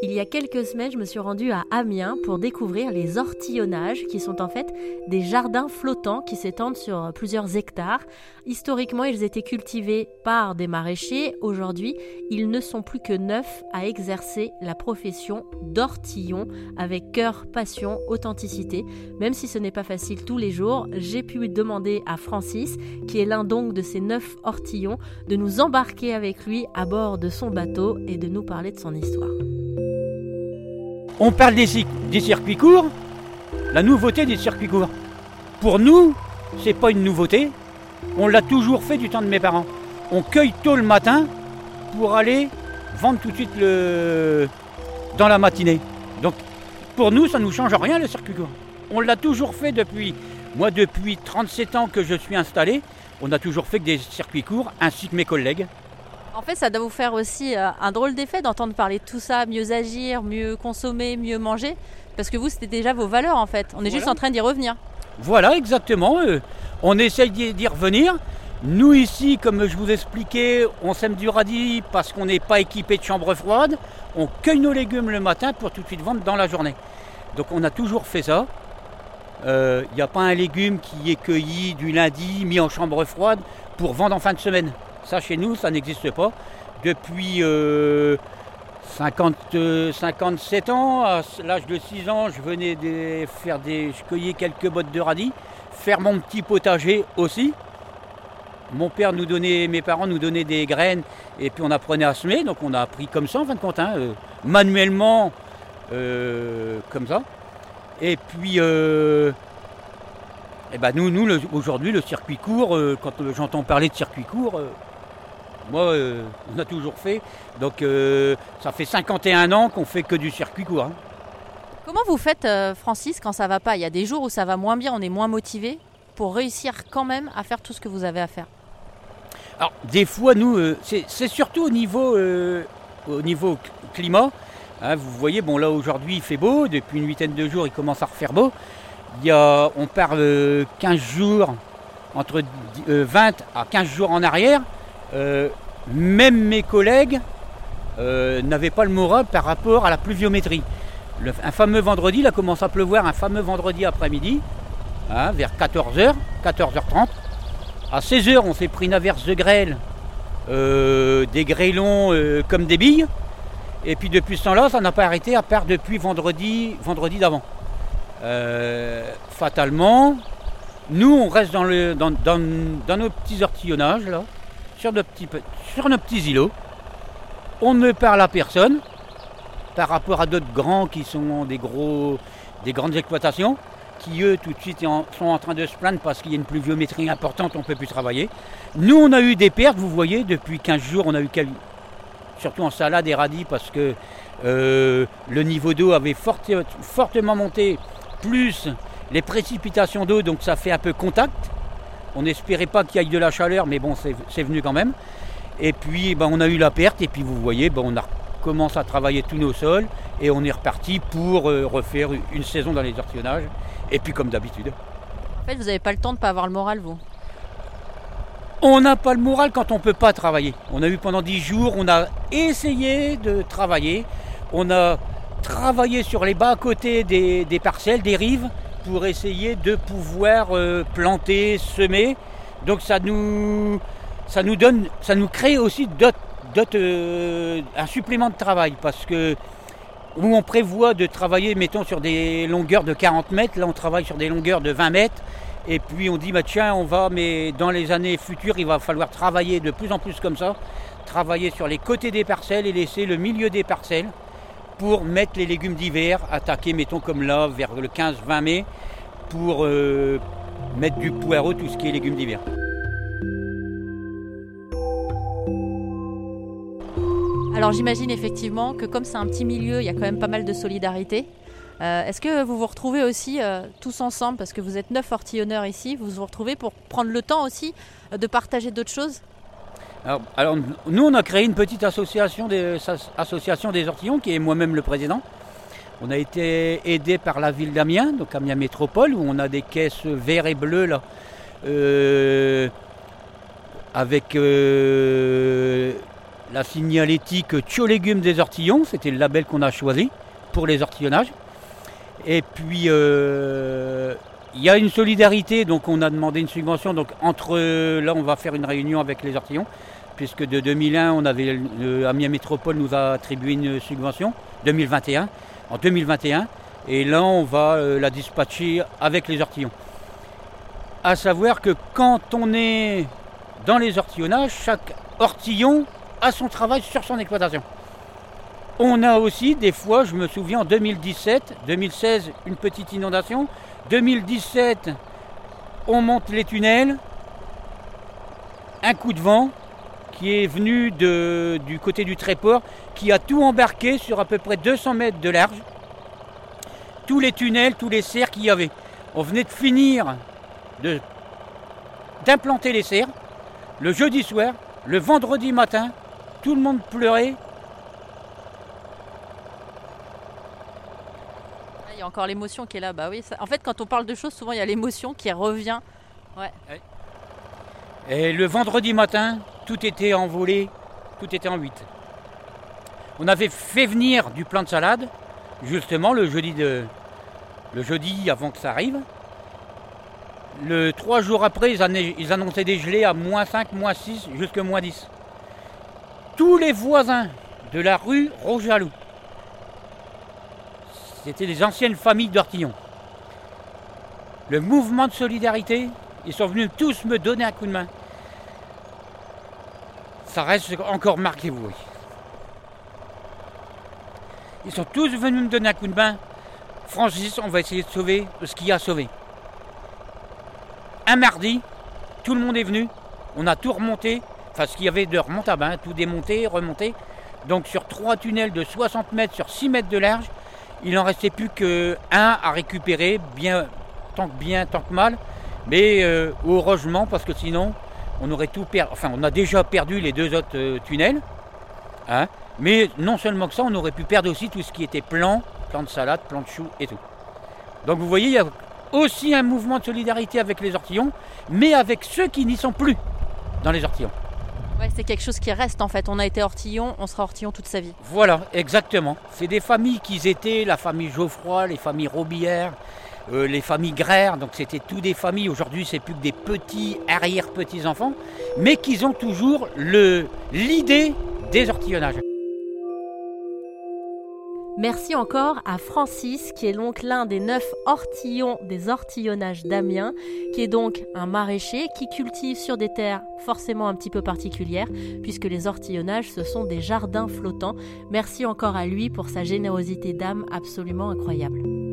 Il y a quelques semaines, je me suis rendue à Amiens pour découvrir les ortillonnages, qui sont en fait des jardins flottants qui s'étendent sur plusieurs hectares. Historiquement, ils étaient cultivés par des maraîchers. Aujourd'hui, ils ne sont plus que neuf à exercer la profession d'ortillon avec cœur, passion, authenticité. Même si ce n'est pas facile tous les jours, j'ai pu demander à Francis, qui est l'un donc de ces neuf ortillons, de nous embarquer avec lui à bord de son bateau et de nous parler de son histoire. On parle des, circuits courts, la nouveauté des circuits courts. Pour nous, c'est pas une nouveauté. On l'a toujours fait du temps de mes parents. On cueille tôt le matin pour aller vendre tout de suite dans la matinée. Donc pour nous, ça ne nous change rien le circuit court. On l'a toujours fait depuis, moi depuis 37 ans que je suis installé, on a toujours fait que des circuits courts ainsi que mes collègues. En fait, ça doit vous faire aussi euh, un drôle d'effet d'entendre parler de tout ça, mieux agir, mieux consommer, mieux manger, parce que vous, c'était déjà vos valeurs en fait. On est juste en train d'y revenir. Voilà, exactement. Euh, on essaye d'y revenir. Nous ici, comme je vous expliquais, on sème du radis parce qu'on n'est pas équipé de chambre froide. On cueille nos légumes le matin pour tout de suite vendre dans la journée. Donc on a toujours fait ça. Il euh, n'y a pas un légume qui est cueilli du lundi, mis en chambre froide pour vendre en fin de semaine. Ça, chez nous, ça n'existe pas. Depuis 50, euh, 57 ans, à l'âge de 6 ans, je venais de faire des. Je cueillais quelques bottes de radis, faire mon petit potager aussi. Mon père nous donnait, mes parents nous donnaient des graines et puis on apprenait à semer, donc on a appris comme ça en fin de compte, hein, euh, manuellement, euh, comme ça. Et puis, eh ben nous, nous aujourd'hui, le circuit court, quand j'entends parler de circuit court, moi, euh, on a toujours fait. Donc, euh, ça fait 51 ans qu'on fait que du circuit court. Hein. Comment vous faites, euh, Francis, quand ça va pas? Il y a des jours où ça va moins bien, on est moins motivé pour réussir quand même à faire tout ce que vous avez à faire? Alors, des fois, nous, c'est surtout au niveau, au niveau climat. Hein, vous voyez, bon, là, aujourd'hui, il fait beau. Depuis une huitaine de jours, il commence à refaire beau. Il y a, on parle 15 jours, entre 20 à 15 jours en arrière. Euh, même mes collègues euh, n'avaient pas le moral par rapport à la pluviométrie. un fameux vendredi, il a commencé à pleuvoir un fameux vendredi après-midi, hein, vers 14h, 14h30. À 16h, on s'est pris une averse de grêle, euh, des grêlons comme des billes. Et puis depuis ce temps-là, ça n'a pas arrêté à part depuis vendredi, vendredi d'avant. fatalement, nous, on reste dans, dans nos petits artillonnages là sur nos petits, sur îlots. On ne parle à personne par rapport à d'autres grands qui sont des, gros, des grandes exploitations qui eux tout de suite sont en train de se plaindre parce qu'il y a une pluviométrie importante, on ne peut plus travailler. Nous on a eu des pertes, vous voyez, depuis 15 jours on a eu surtout en salade et radis parce que euh, le niveau d'eau avait fortement monté, plus les précipitations d'eau, donc ça fait un peu contact. On n'espérait pas qu'il y ait de la chaleur, mais bon, c'est venu quand même. Et puis, ben, on a eu la perte, et puis vous voyez, ben, on a commencé à travailler tous nos sols, et on est reparti pour euh, refaire une saison dans les ortillonnages, et puis comme d'habitude. En fait, vous n'avez pas le temps de ne pas avoir le moral, vous On n'a pas le moral quand on ne peut pas travailler. On a eu pendant 10 jours, on a essayé de travailler, on a travaillé sur les bas côtés des parcelles, des rives, pour essayer de pouvoir euh, planter, semer. Donc ça nous, ça nous donne, ça nous crée aussi euh, un supplément de travail parce que où on prévoit de travailler, mettons, sur des longueurs de 40 mètres, là on travaille sur des longueurs de 20 mètres. Et puis on dit, bah tiens, on va, mais dans les années futures, il va falloir travailler de plus en plus comme ça, travailler sur les côtés des parcelles et laisser le milieu des parcelles pour mettre les légumes d'hiver, attaquer, mettons comme là, vers le 15-20 mai, pour euh, mettre du poireau, tout ce qui est légumes d'hiver. Alors j'imagine effectivement que comme c'est un petit milieu, il y a quand même pas mal de solidarité. Euh, est-ce que vous vous retrouvez aussi euh, tous ensemble, parce que vous êtes neuf ortillonneurs ici, vous vous retrouvez pour prendre le temps aussi de partager d'autres choses? Alors, nous, on a créé une petite association des, association des ortillons, qui est moi-même le président. On a été aidé par la ville d'Amiens, donc Amiens Métropole, où on a des caisses verts et bleues là, euh, avec euh, la signalétique Tio Légumes des Ortillons, c'était le label qu'on a choisi pour les ortillonnages. Et puis euh, il y a une solidarité, donc on a demandé une subvention. Donc entre là, on va faire une réunion avec les Ortillons, puisque de 2001, on avait Amiens Métropole nous a attribué une subvention 2021. En 2021, et là, on va euh, la dispatcher avec les ortillons. À savoir que quand on est dans les ortillonnages, chaque ortillon a son travail sur son exploitation. On a aussi des fois, je me souviens en 2017, 2016, une petite inondation. 2017, on monte les tunnels. Un coup de vent qui est venu du côté du Tréport, qui a tout embarqué sur à peu près 200 mètres de large tous les tunnels, tous les serres qu'il y avait. On venait de finir d'implanter les serres. Le jeudi soir, le vendredi matin, tout le monde pleurait. Encore l'émotion qui est là. Bah oui, En fait, quand on parle de choses, souvent il y a l'émotion qui revient. Ouais. Et le vendredi matin, tout était envolé, tout était en 8. On avait fait venir du plan de salade, justement le jeudi, de, le jeudi avant que ça arrive. Le trois jours après, ils annonçaient des gelées à moins 5, moins 6, jusqu'à moins 10. Tous les voisins de la rue Rojalou, c'était des anciennes familles d'Ortillon. Le mouvement de solidarité, ils sont venus tous me donner un coup de main. Ça reste encore marqué, vous voyez. Ils sont tous venus me donner un coup de main. Francis, on va essayer de sauver ce qu'il y a à sauver. Un mardi, tout le monde est venu. On a tout remonté. Enfin, ce qu'il y avait de remontable, hein, tout démonté, remonté. Donc sur trois tunnels de 60 mètres sur 6 mètres de large, il n'en restait plus qu'un à récupérer, bien, tant que bien, tant que mal. Mais euh, heureusement, parce que sinon, on aurait tout perdu. Enfin, on a déjà perdu les deux autres euh, tunnels. Hein. Mais non seulement que ça, on aurait pu perdre aussi tout ce qui était plan, plan de salade, plan de chou et tout. Donc vous voyez, il y a aussi un mouvement de solidarité avec les ortillons, mais avec ceux qui n'y sont plus dans les ortillons. Ouais, c'est quelque chose qui reste en fait. On a été ortillon, on sera ortillon toute sa vie. Voilà, exactement. C'est des familles qui étaient, la famille Geoffroy, les familles Robillère, euh, les familles Grère, donc c'était tous des familles. Aujourd'hui, c'est plus que des petits arrière-petits-enfants, mais qui ont toujours l'idée des ortillonnages. Merci encore à Francis, qui est donc l'un des neuf ortillons des ortillonnages d'Amiens, qui est donc un maraîcher qui cultive sur des terres forcément un petit peu particulières, puisque les ortillonnages, ce sont des jardins flottants. Merci encore à lui pour sa générosité d'âme absolument incroyable.